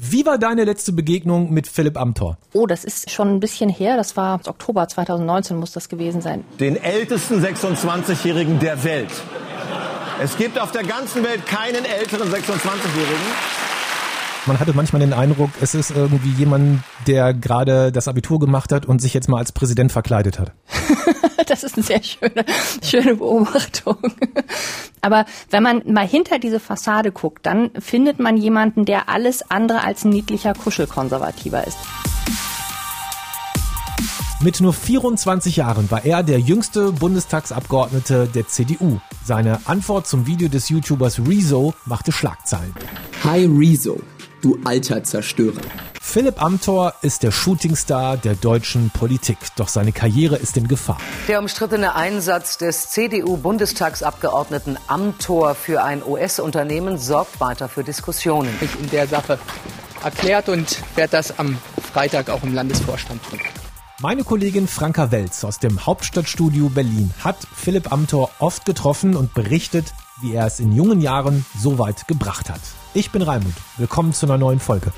Wie war deine letzte Begegnung mit Philipp Amthor? Oh, das ist schon ein bisschen her. Das war Oktober 2019 muss das gewesen sein. Den ältesten 26-Jährigen der Welt. Es gibt auf der ganzen Welt keinen älteren 26-Jährigen. Man hatte manchmal den Eindruck, es ist irgendwie jemand, der gerade das Abitur gemacht hat und sich jetzt mal als Präsident verkleidet hat. das ist eine sehr schöne, schöne Beobachtung. Aber wenn man mal hinter diese Fassade guckt, dann findet man jemanden, der alles andere als ein niedlicher Kuschelkonservativer ist. Mit nur 24 Jahren war er der jüngste Bundestagsabgeordnete der CDU. Seine Antwort zum Video des YouTubers Rezo machte Schlagzeilen. Hi Rezo, du alter Zerstörer. Philipp Amthor ist der Shootingstar der deutschen Politik, doch seine Karriere ist in Gefahr. Der umstrittene Einsatz des CDU-Bundestagsabgeordneten Amthor für ein US-Unternehmen sorgt weiter für Diskussionen. Ich in der Sache erklärt und werde das am Freitag auch im Landesvorstand tun. Meine Kollegin Franka Welz aus dem Hauptstadtstudio Berlin hat Philipp Amthor oft getroffen und berichtet, wie er es in jungen Jahren so weit gebracht hat. Ich bin Raimund. Willkommen zu einer neuen Folge.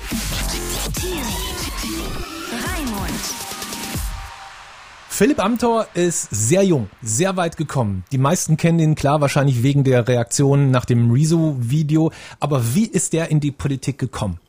Philipp Amthor ist sehr jung, sehr weit gekommen. Die meisten kennen ihn klar wahrscheinlich wegen der Reaktion nach dem Rezo-Video. Aber wie ist er in die Politik gekommen?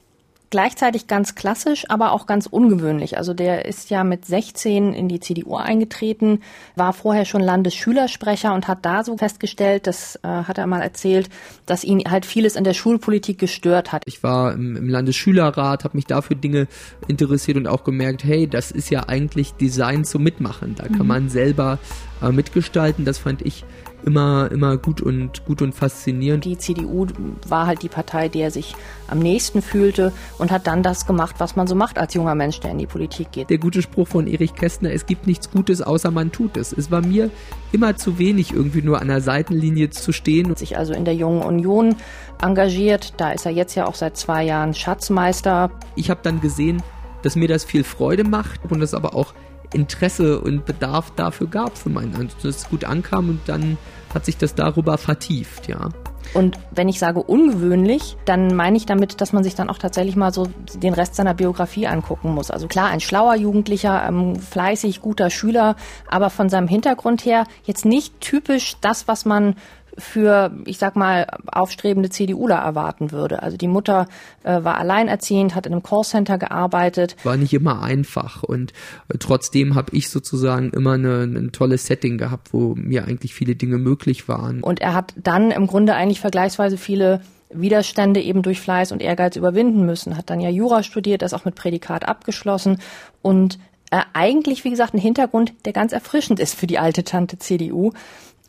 Gleichzeitig ganz klassisch, aber auch ganz ungewöhnlich. Also der ist ja mit 16 in die CDU eingetreten, war vorher schon Landesschülersprecher und hat da so festgestellt, das äh, hat er mal erzählt, dass ihn halt vieles in der Schulpolitik gestört hat. Ich war im, im Landesschülerrat, habe mich dafür Dinge interessiert und auch gemerkt, hey, das ist ja eigentlich Design zum Mitmachen. Da kann mhm. man selber äh, mitgestalten. Das fand ich immer, immer gut und, gut und faszinierend. Die CDU war halt die Partei, der sich am nächsten fühlte und hat dann das gemacht, was man so macht als junger Mensch, der in die Politik geht. Der gute Spruch von Erich Kästner, es gibt nichts Gutes, außer man tut es. Es war mir immer zu wenig, irgendwie nur an der Seitenlinie zu stehen. Sich also in der Jungen Union engagiert. Da ist er jetzt ja auch seit zwei Jahren Schatzmeister. Ich habe dann gesehen, dass mir das viel Freude macht und das aber auch Interesse und Bedarf dafür gab für meinen, also dass es gut ankam und dann hat sich das darüber vertieft, ja. Und wenn ich sage ungewöhnlich, dann meine ich damit, dass man sich dann auch tatsächlich mal so den Rest seiner Biografie angucken muss. Also klar, ein schlauer Jugendlicher, ähm, fleißig, guter Schüler, aber von seinem Hintergrund her jetzt nicht typisch das, was man für, ich sag mal, aufstrebende CDUler erwarten würde. Also die Mutter äh, war alleinerziehend, hat in einem Callcenter gearbeitet. War nicht immer einfach und äh, trotzdem habe ich sozusagen immer ein tolles Setting gehabt, wo mir eigentlich viele Dinge möglich waren. Und er hat dann im Grunde eigentlich vergleichsweise viele Widerstände eben durch Fleiß und Ehrgeiz überwinden müssen. Hat dann ja Jura studiert, das auch mit Prädikat abgeschlossen und äh, eigentlich, wie gesagt, ein Hintergrund, der ganz erfrischend ist für die alte Tante CDU.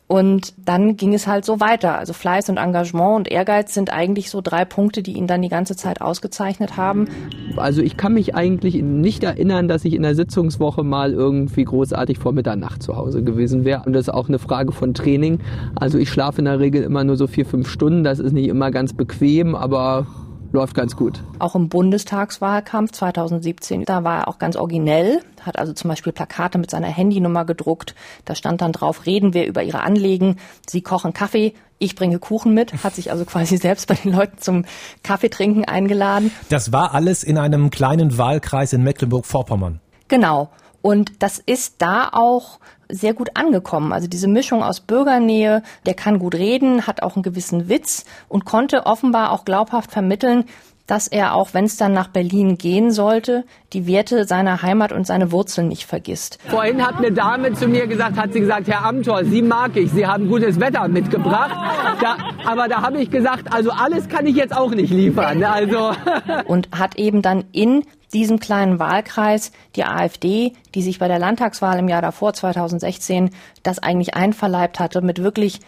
Und dann ging es halt so weiter. Also Fleiß und Engagement und Ehrgeiz sind eigentlich so drei Punkte, die ihn dann die ganze Zeit ausgezeichnet haben. Also ich kann mich eigentlich nicht erinnern, dass ich in der Sitzungswoche mal irgendwie großartig vor Mitternacht zu Hause gewesen wäre. Und das ist auch eine Frage von Training. Also ich schlafe in der Regel immer nur so vier, fünf Stunden. Das ist nicht immer ganz bequem, aber läuft ganz gut. Auch im Bundestagswahlkampf 2017, da war er auch ganz originell, hat also zum Beispiel Plakate mit seiner Handynummer gedruckt. Da stand dann drauf, reden wir über ihre Anliegen. Sie kochen Kaffee, ich bringe Kuchen mit, hat sich also quasi selbst bei den Leuten zum Kaffeetrinken eingeladen. Das war alles in einem kleinen Wahlkreis in Mecklenburg-Vorpommern. Genau. Und das ist da auch sehr gut angekommen. Also diese Mischung aus Bürgernähe, der kann gut reden, hat auch einen gewissen Witz und konnte offenbar auch glaubhaft vermitteln, dass er, auch wenn es dann nach Berlin gehen sollte, die Werte seiner Heimat und seine Wurzeln nicht vergisst. Vorhin hat eine Dame zu mir gesagt, hat sie gesagt, Herr Amthor, Sie mag ich, Sie haben gutes Wetter mitgebracht. Da, aber da habe ich gesagt, also alles kann ich jetzt auch nicht liefern. Also. Und hat eben dann in diesem kleinen Wahlkreis die AfD, die sich bei der Landtagswahl im Jahr davor 2016 das eigentlich einverleibt hatte, mit wirklich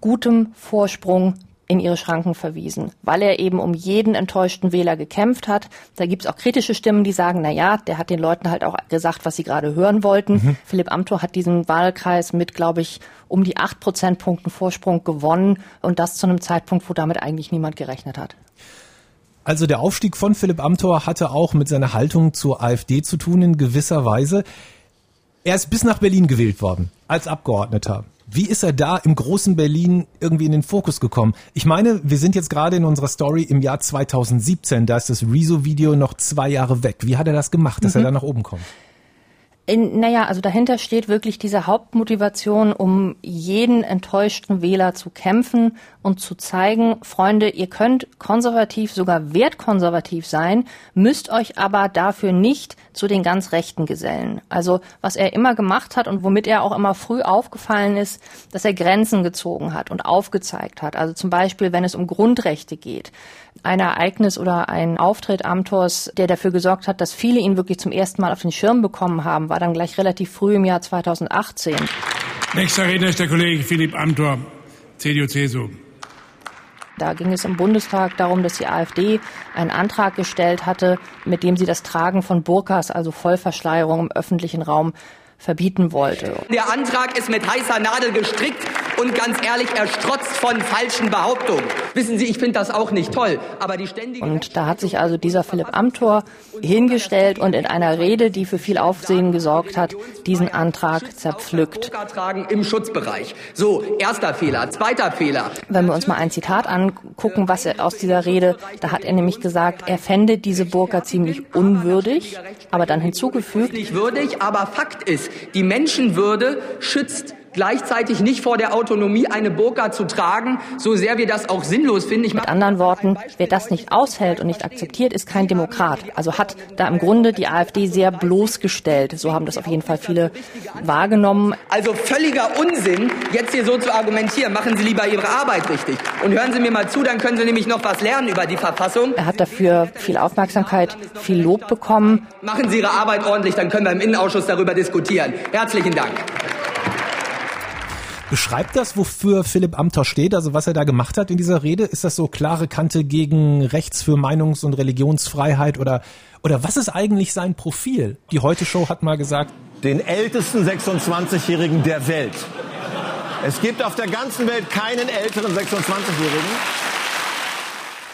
gutem Vorsprung in ihre Schranken verwiesen, weil er eben um jeden enttäuschten Wähler gekämpft hat. Da gibt es auch kritische Stimmen, die sagen, na ja, der hat den Leuten halt auch gesagt, was sie gerade hören wollten. Mhm. Philipp Amthor hat diesen Wahlkreis mit, glaube ich, um die acht Prozentpunkten Vorsprung gewonnen und das zu einem Zeitpunkt, wo damit eigentlich niemand gerechnet hat. Also der Aufstieg von Philipp Amthor hatte auch mit seiner Haltung zur AfD zu tun in gewisser Weise. Er ist bis nach Berlin gewählt worden als Abgeordneter. Wie ist er da im großen Berlin irgendwie in den Fokus gekommen? Ich meine, wir sind jetzt gerade in unserer Story im Jahr 2017, da ist das Rezo-Video noch zwei Jahre weg. Wie hat er das gemacht, dass mhm. er da nach oben kommt? In, naja, also dahinter steht wirklich diese Hauptmotivation, um jeden enttäuschten Wähler zu kämpfen und zu zeigen, Freunde, ihr könnt konservativ, sogar wertkonservativ sein, müsst euch aber dafür nicht zu den ganz Rechten gesellen. Also was er immer gemacht hat und womit er auch immer früh aufgefallen ist, dass er Grenzen gezogen hat und aufgezeigt hat. Also zum Beispiel, wenn es um Grundrechte geht. Ein Ereignis oder ein Auftritt Amtors, der dafür gesorgt hat, dass viele ihn wirklich zum ersten Mal auf den Schirm bekommen haben, war dann gleich relativ früh im Jahr 2018. Nächster Redner ist der Kollege Philipp Amthor, CDU-CSU. Da ging es im Bundestag darum, dass die AfD einen Antrag gestellt hatte, mit dem sie das Tragen von Burkas, also Vollverschleierung im öffentlichen Raum, verbieten wollte. Der Antrag ist mit heißer Nadel gestrickt und ganz ehrlich, er strotzt von falschen Behauptungen. Wissen Sie, ich finde das auch nicht toll, aber die ständige Und da hat sich also dieser Philipp Amthor hingestellt und in einer Rede, die für viel Aufsehen gesorgt hat, diesen Antrag zerpflückt. Im Schutzbereich. So, erster Fehler, zweiter Fehler. Wenn wir uns mal ein Zitat angucken, was er aus dieser Rede, da hat er nämlich gesagt, er fände diese Burka ziemlich unwürdig, aber dann hinzugefügt. Würdig, aber Fakt ist, die Menschenwürde schützt gleichzeitig nicht vor der Autonomie eine Burka zu tragen, so sehr wir das auch sinnlos finden. Ich Mit anderen Worten, wer das nicht aushält und nicht akzeptiert, ist kein Demokrat. Also hat da im Grunde die AfD sehr bloßgestellt. So haben das auf jeden Fall viele wahrgenommen. Also völliger Unsinn, jetzt hier so zu argumentieren. Machen Sie lieber Ihre Arbeit richtig. Und hören Sie mir mal zu, dann können Sie nämlich noch was lernen über die Verfassung. Er hat dafür viel Aufmerksamkeit, viel Lob bekommen. Machen Sie Ihre Arbeit ordentlich, dann können wir im Innenausschuss darüber diskutieren. Herzlichen Dank. Beschreibt das, wofür Philipp Amthor steht, also was er da gemacht hat in dieser Rede? Ist das so klare Kante gegen Rechts für Meinungs- und Religionsfreiheit oder, oder was ist eigentlich sein Profil? Die Heute Show hat mal gesagt, den ältesten 26-Jährigen der Welt. Es gibt auf der ganzen Welt keinen älteren 26-Jährigen.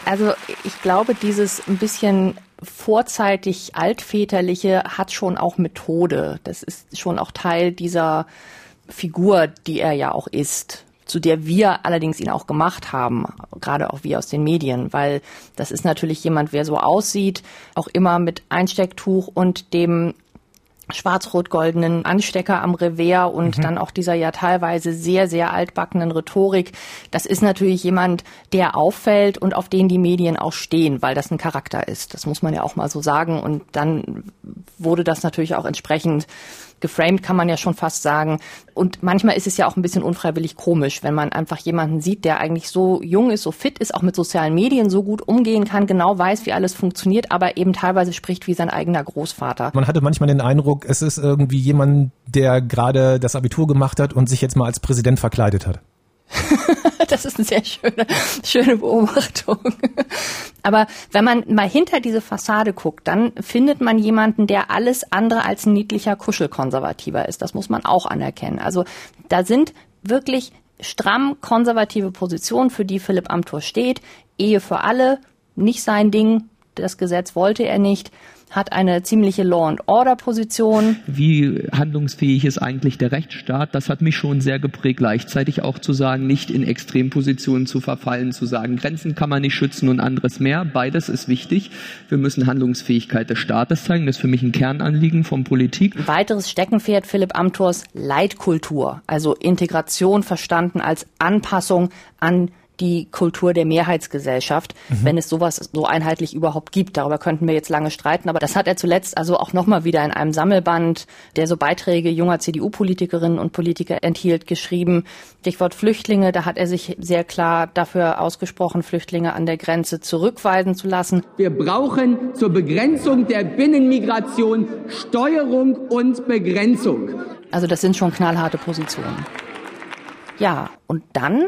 Also ich glaube, dieses ein bisschen vorzeitig altväterliche hat schon auch Methode. Das ist schon auch Teil dieser Figur, die er ja auch ist, zu der wir allerdings ihn auch gemacht haben, gerade auch wir aus den Medien, weil das ist natürlich jemand, wer so aussieht, auch immer mit Einstecktuch und dem schwarz-rot-goldenen Anstecker am Revers und mhm. dann auch dieser ja teilweise sehr, sehr altbackenen Rhetorik. Das ist natürlich jemand, der auffällt und auf den die Medien auch stehen, weil das ein Charakter ist. Das muss man ja auch mal so sagen. Und dann wurde das natürlich auch entsprechend geframed, kann man ja schon fast sagen. Und manchmal ist es ja auch ein bisschen unfreiwillig komisch, wenn man einfach jemanden sieht, der eigentlich so jung ist, so fit ist, auch mit sozialen Medien so gut umgehen kann, genau weiß, wie alles funktioniert, aber eben teilweise spricht wie sein eigener Großvater. Man hatte manchmal den Eindruck, es ist irgendwie jemand, der gerade das Abitur gemacht hat und sich jetzt mal als Präsident verkleidet hat. das ist eine sehr schöne, schöne Beobachtung. Aber wenn man mal hinter diese Fassade guckt, dann findet man jemanden, der alles andere als ein niedlicher Kuschelkonservativer ist. Das muss man auch anerkennen. Also da sind wirklich stramm konservative Positionen, für die Philipp Amthor steht. Ehe für alle, nicht sein Ding. Das Gesetz wollte er nicht hat eine ziemliche Law-and-Order-Position. Wie handlungsfähig ist eigentlich der Rechtsstaat? Das hat mich schon sehr geprägt, gleichzeitig auch zu sagen, nicht in Extrempositionen zu verfallen, zu sagen, Grenzen kann man nicht schützen und anderes mehr. Beides ist wichtig. Wir müssen Handlungsfähigkeit des Staates zeigen. Das ist für mich ein Kernanliegen von Politik. Ein weiteres Steckenpferd Philipp Amthors Leitkultur, also Integration verstanden als Anpassung an die Kultur der Mehrheitsgesellschaft, mhm. wenn es sowas so einheitlich überhaupt gibt. Darüber könnten wir jetzt lange streiten, aber das hat er zuletzt also auch nochmal wieder in einem Sammelband, der so Beiträge junger CDU-Politikerinnen und Politiker enthielt, geschrieben. Stichwort Flüchtlinge, da hat er sich sehr klar dafür ausgesprochen, Flüchtlinge an der Grenze zurückweisen zu lassen. Wir brauchen zur Begrenzung der Binnenmigration Steuerung und Begrenzung. Also das sind schon knallharte Positionen. Ja, und dann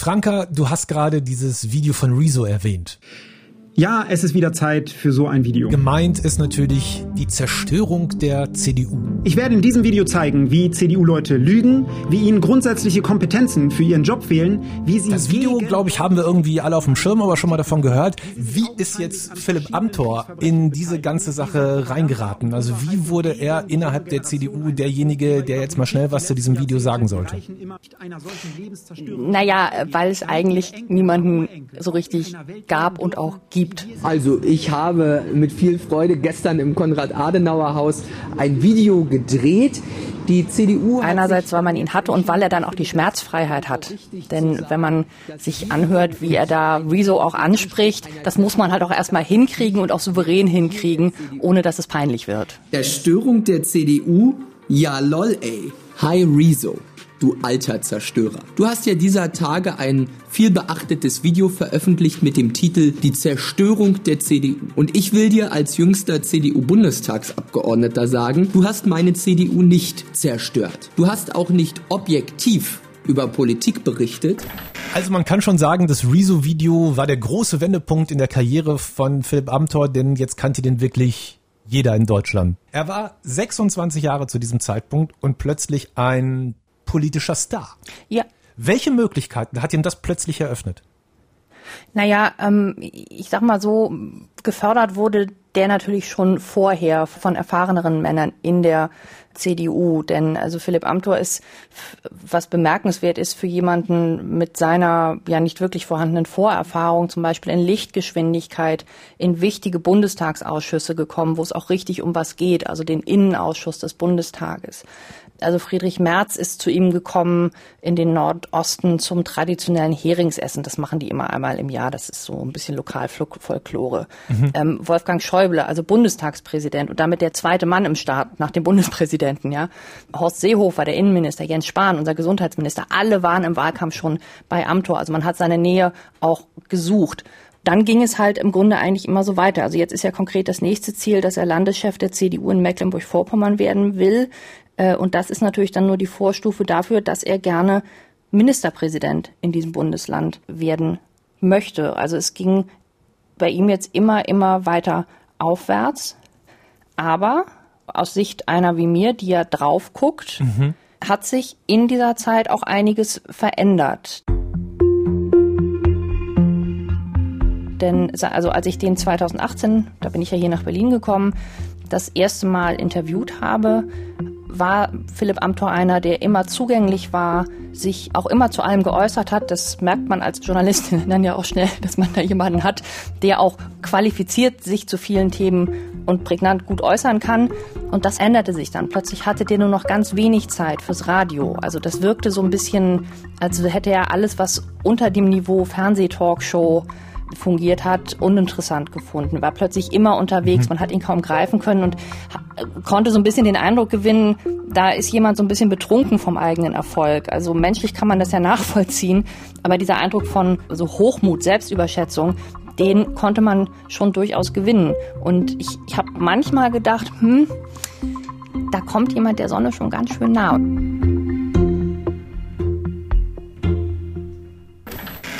Franka, du hast gerade dieses Video von Rezo erwähnt. Ja, es ist wieder Zeit für so ein Video. Gemeint ist natürlich die Zerstörung der CDU. Ich werde in diesem Video zeigen, wie CDU-Leute lügen, wie ihnen grundsätzliche Kompetenzen für ihren Job fehlen, wie sie. Das Video, glaube ich, haben wir irgendwie alle auf dem Schirm, aber schon mal davon gehört. Wie ist jetzt Philipp Amthor in diese ganze Sache reingeraten? Also wie wurde er innerhalb der CDU derjenige, der jetzt mal schnell was zu diesem Video sagen sollte? Naja, weil es eigentlich niemanden so richtig gab und auch gibt gibt. Also ich habe mit viel Freude gestern im Konrad-Adenauer-Haus ein Video gedreht. Die CDU einerseits, weil man ihn hatte und weil er dann auch die Schmerzfreiheit hat. Denn wenn man sich anhört, wie er da Rezo auch anspricht, das muss man halt auch erstmal hinkriegen und auch souverän hinkriegen, ohne dass es peinlich wird. Erstörung der CDU? Ja lol ey. Hi Rezo du alter Zerstörer. Du hast ja dieser Tage ein viel beachtetes Video veröffentlicht mit dem Titel Die Zerstörung der CDU. Und ich will dir als jüngster CDU-Bundestagsabgeordneter sagen, du hast meine CDU nicht zerstört. Du hast auch nicht objektiv über Politik berichtet. Also man kann schon sagen, das Rezo-Video war der große Wendepunkt in der Karriere von Philipp Amthor, denn jetzt kannte den wirklich jeder in Deutschland. Er war 26 Jahre zu diesem Zeitpunkt und plötzlich ein politischer Star. Ja. Welche Möglichkeiten hat ihm das plötzlich eröffnet? Naja, ähm, ich sag mal so, gefördert wurde der natürlich schon vorher von erfahreneren Männern in der CDU. Denn also Philipp Amthor ist, was bemerkenswert ist für jemanden mit seiner ja nicht wirklich vorhandenen Vorerfahrung, zum Beispiel in Lichtgeschwindigkeit in wichtige Bundestagsausschüsse gekommen, wo es auch richtig um was geht, also den Innenausschuss des Bundestages. Also Friedrich Merz ist zu ihm gekommen in den Nordosten zum traditionellen Heringsessen. Das machen die immer einmal im Jahr. Das ist so ein bisschen Lokalfolklore. Mhm. Ähm, Wolfgang Schäuble, also Bundestagspräsident und damit der zweite Mann im Staat nach dem Bundespräsidenten, ja. Horst Seehofer, der Innenminister, Jens Spahn, unser Gesundheitsminister, alle waren im Wahlkampf schon bei Amtor. Also man hat seine Nähe auch gesucht dann ging es halt im Grunde eigentlich immer so weiter. Also jetzt ist ja konkret das nächste Ziel, dass er Landeschef der CDU in Mecklenburg-Vorpommern werden will. Äh, und das ist natürlich dann nur die Vorstufe dafür, dass er gerne Ministerpräsident in diesem Bundesland werden möchte. Also es ging bei ihm jetzt immer, immer weiter aufwärts. Aber aus Sicht einer wie mir, die ja drauf guckt, mhm. hat sich in dieser Zeit auch einiges verändert. Denn also als ich den 2018, da bin ich ja hier nach Berlin gekommen, das erste Mal interviewt habe, war Philipp Amthor einer, der immer zugänglich war, sich auch immer zu allem geäußert hat. Das merkt man als Journalistin dann ja auch schnell, dass man da jemanden hat, der auch qualifiziert sich zu vielen Themen und prägnant gut äußern kann. Und das änderte sich dann. Plötzlich hatte der nur noch ganz wenig Zeit fürs Radio. Also das wirkte so ein bisschen, als hätte er alles, was unter dem Niveau Fernsehtalkshow fungiert hat, uninteressant gefunden, war plötzlich immer unterwegs, mhm. man hat ihn kaum greifen können und konnte so ein bisschen den Eindruck gewinnen, da ist jemand so ein bisschen betrunken vom eigenen Erfolg. Also menschlich kann man das ja nachvollziehen, aber dieser Eindruck von so Hochmut, Selbstüberschätzung, den konnte man schon durchaus gewinnen. Und ich, ich habe manchmal gedacht, hm, da kommt jemand der Sonne schon ganz schön nah.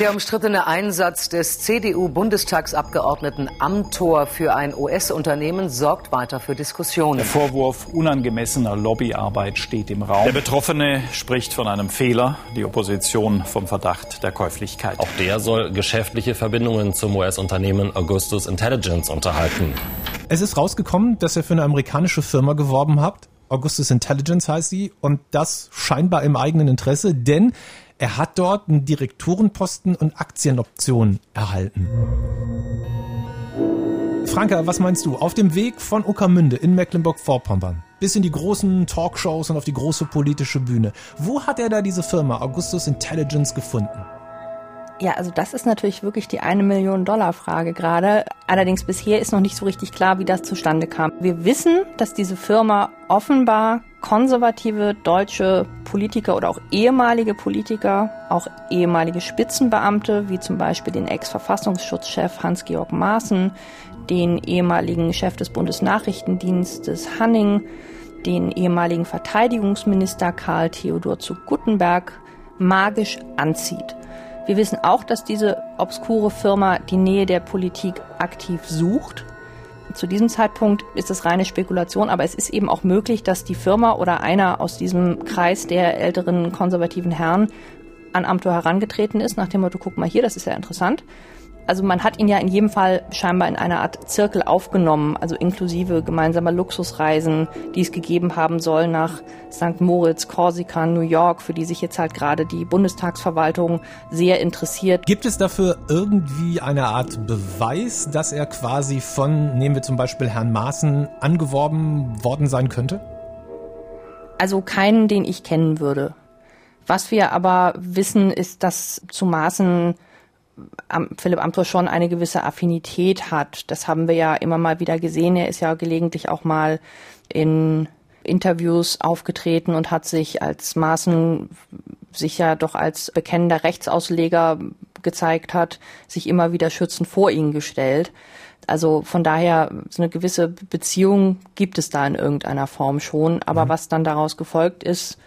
Der umstrittene Einsatz des CDU-Bundestagsabgeordneten Amthor für ein US-Unternehmen sorgt weiter für Diskussionen. Der Vorwurf unangemessener Lobbyarbeit steht im Raum. Der Betroffene spricht von einem Fehler, die Opposition vom Verdacht der Käuflichkeit. Auch der soll geschäftliche Verbindungen zum US-Unternehmen Augustus Intelligence unterhalten. Es ist rausgekommen, dass er für eine amerikanische Firma geworben hat. Augustus Intelligence heißt sie und das scheinbar im eigenen Interesse, denn er hat dort einen Direktorenposten und Aktienoptionen erhalten. Franka, was meinst du? Auf dem Weg von Uckermünde in Mecklenburg-Vorpommern bis in die großen Talkshows und auf die große politische Bühne. Wo hat er da diese Firma Augustus Intelligence gefunden? Ja, also das ist natürlich wirklich die eine Million Dollar Frage gerade. Allerdings bisher ist noch nicht so richtig klar, wie das zustande kam. Wir wissen, dass diese Firma offenbar konservative deutsche Politiker oder auch ehemalige Politiker, auch ehemalige Spitzenbeamte, wie zum Beispiel den Ex-Verfassungsschutzchef Hans-Georg Maaßen, den ehemaligen Chef des Bundesnachrichtendienstes Hanning, den ehemaligen Verteidigungsminister Karl Theodor zu Guttenberg magisch anzieht. Wir wissen auch, dass diese obskure Firma die Nähe der Politik aktiv sucht. Zu diesem Zeitpunkt ist es reine Spekulation, aber es ist eben auch möglich, dass die Firma oder einer aus diesem Kreis der älteren konservativen Herren an Amtor herangetreten ist, nach dem Motto, guck mal hier, das ist ja interessant. Also man hat ihn ja in jedem Fall scheinbar in einer Art Zirkel aufgenommen, also inklusive gemeinsamer Luxusreisen, die es gegeben haben soll nach St. Moritz, Korsika, New York, für die sich jetzt halt gerade die Bundestagsverwaltung sehr interessiert. Gibt es dafür irgendwie eine Art Beweis, dass er quasi von, nehmen wir zum Beispiel Herrn Maaßen, angeworben worden sein könnte? Also keinen, den ich kennen würde. Was wir aber wissen, ist, dass zu Maaßen Philipp Amthor schon eine gewisse Affinität hat. Das haben wir ja immer mal wieder gesehen. Er ist ja gelegentlich auch mal in Interviews aufgetreten und hat sich als Maßen sich ja doch als bekennender Rechtsausleger gezeigt hat, sich immer wieder schützend vor ihn gestellt. Also von daher so eine gewisse Beziehung gibt es da in irgendeiner Form schon. Aber mhm. was dann daraus gefolgt ist,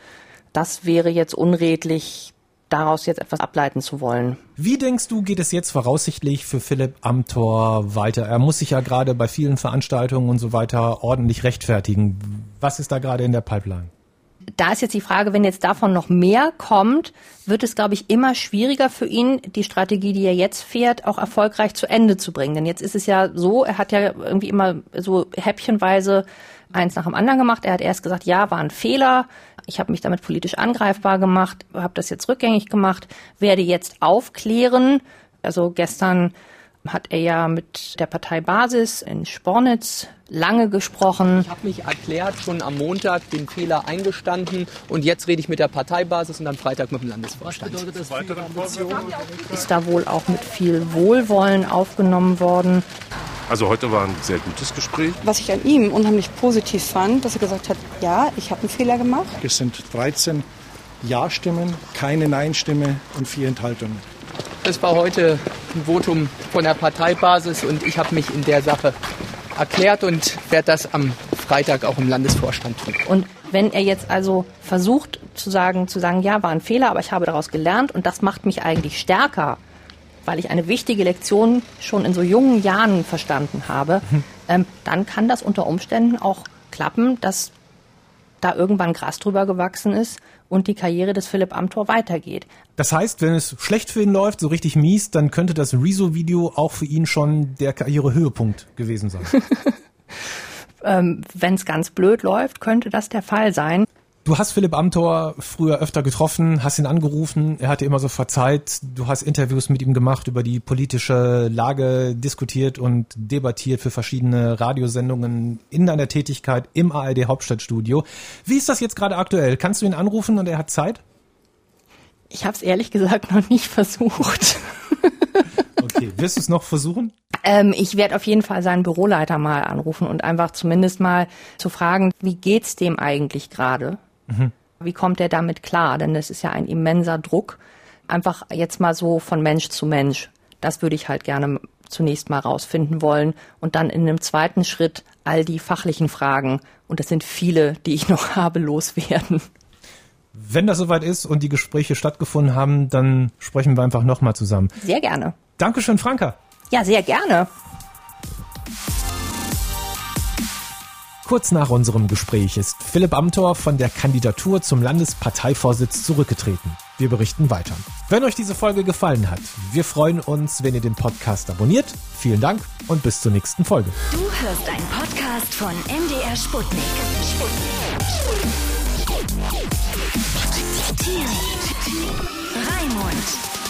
das wäre jetzt unredlich daraus jetzt etwas ableiten zu wollen. Wie denkst du, geht es jetzt voraussichtlich für Philipp Amthor weiter? Er muss sich ja gerade bei vielen Veranstaltungen und so weiter ordentlich rechtfertigen. Was ist da gerade in der Pipeline? Da ist jetzt die Frage, wenn jetzt davon noch mehr kommt, wird es, glaube ich, immer schwieriger für ihn, die Strategie, die er jetzt fährt, auch erfolgreich zu Ende zu bringen. Denn jetzt ist es ja so, er hat ja irgendwie immer so häppchenweise eins nach dem anderen gemacht. Er hat erst gesagt, ja, war ein Fehler. Ich habe mich damit politisch angreifbar gemacht, habe das jetzt rückgängig gemacht, werde jetzt aufklären. Also gestern hat er ja mit der Partei Basis in Spornitz lange gesprochen. Ich habe mich erklärt, schon am Montag den Fehler eingestanden und jetzt rede ich mit der Parteibasis und am Freitag mit dem Landesvorstand. Was bedeutet das Ist da wohl auch mit viel Wohlwollen aufgenommen worden. Also heute war ein sehr gutes Gespräch. Was ich an ihm unheimlich positiv fand, dass er gesagt hat, ja, ich habe einen Fehler gemacht. Es sind 13 Ja-Stimmen, keine Nein-Stimme und vier Enthaltungen. Das war heute ein Votum von der Parteibasis und ich habe mich in der Sache erklärt und werde das am Freitag auch im Landesvorstand tun. Und wenn er jetzt also versucht zu sagen, zu sagen, ja, war ein Fehler, aber ich habe daraus gelernt und das macht mich eigentlich stärker, weil ich eine wichtige Lektion schon in so jungen Jahren verstanden habe, mhm. ähm, dann kann das unter Umständen auch klappen, dass da irgendwann Gras drüber gewachsen ist und die Karriere des Philipp Amthor weitergeht. Das heißt, wenn es schlecht für ihn läuft, so richtig mies, dann könnte das Rezo-Video auch für ihn schon der Karrierehöhepunkt gewesen sein. ähm, wenn es ganz blöd läuft, könnte das der Fall sein. Du hast Philipp Amthor früher öfter getroffen, hast ihn angerufen, er hat dir immer so verzeiht, du hast Interviews mit ihm gemacht, über die politische Lage diskutiert und debattiert für verschiedene Radiosendungen in deiner Tätigkeit im ARD Hauptstadtstudio. Wie ist das jetzt gerade aktuell? Kannst du ihn anrufen und er hat Zeit? Ich habe es ehrlich gesagt noch nicht versucht. okay, wirst du es noch versuchen? Ähm, ich werde auf jeden Fall seinen Büroleiter mal anrufen und einfach zumindest mal zu fragen, wie geht's dem eigentlich gerade? Mhm. Wie kommt er damit klar? Denn das ist ja ein immenser Druck. Einfach jetzt mal so von Mensch zu Mensch. Das würde ich halt gerne zunächst mal rausfinden wollen und dann in einem zweiten Schritt all die fachlichen Fragen, und das sind viele, die ich noch habe, loswerden. Wenn das soweit ist und die Gespräche stattgefunden haben, dann sprechen wir einfach nochmal zusammen. Sehr gerne. Dankeschön, Franka. Ja, sehr gerne. Kurz nach unserem Gespräch ist Philipp Amthor von der Kandidatur zum Landesparteivorsitz zurückgetreten. Wir berichten weiter. Wenn euch diese Folge gefallen hat, wir freuen uns, wenn ihr den Podcast abonniert. Vielen Dank und bis zur nächsten Folge. Du hörst einen Podcast von MDR Sputnik. Sputnik. Sputnik. Sputnik. Raimmund.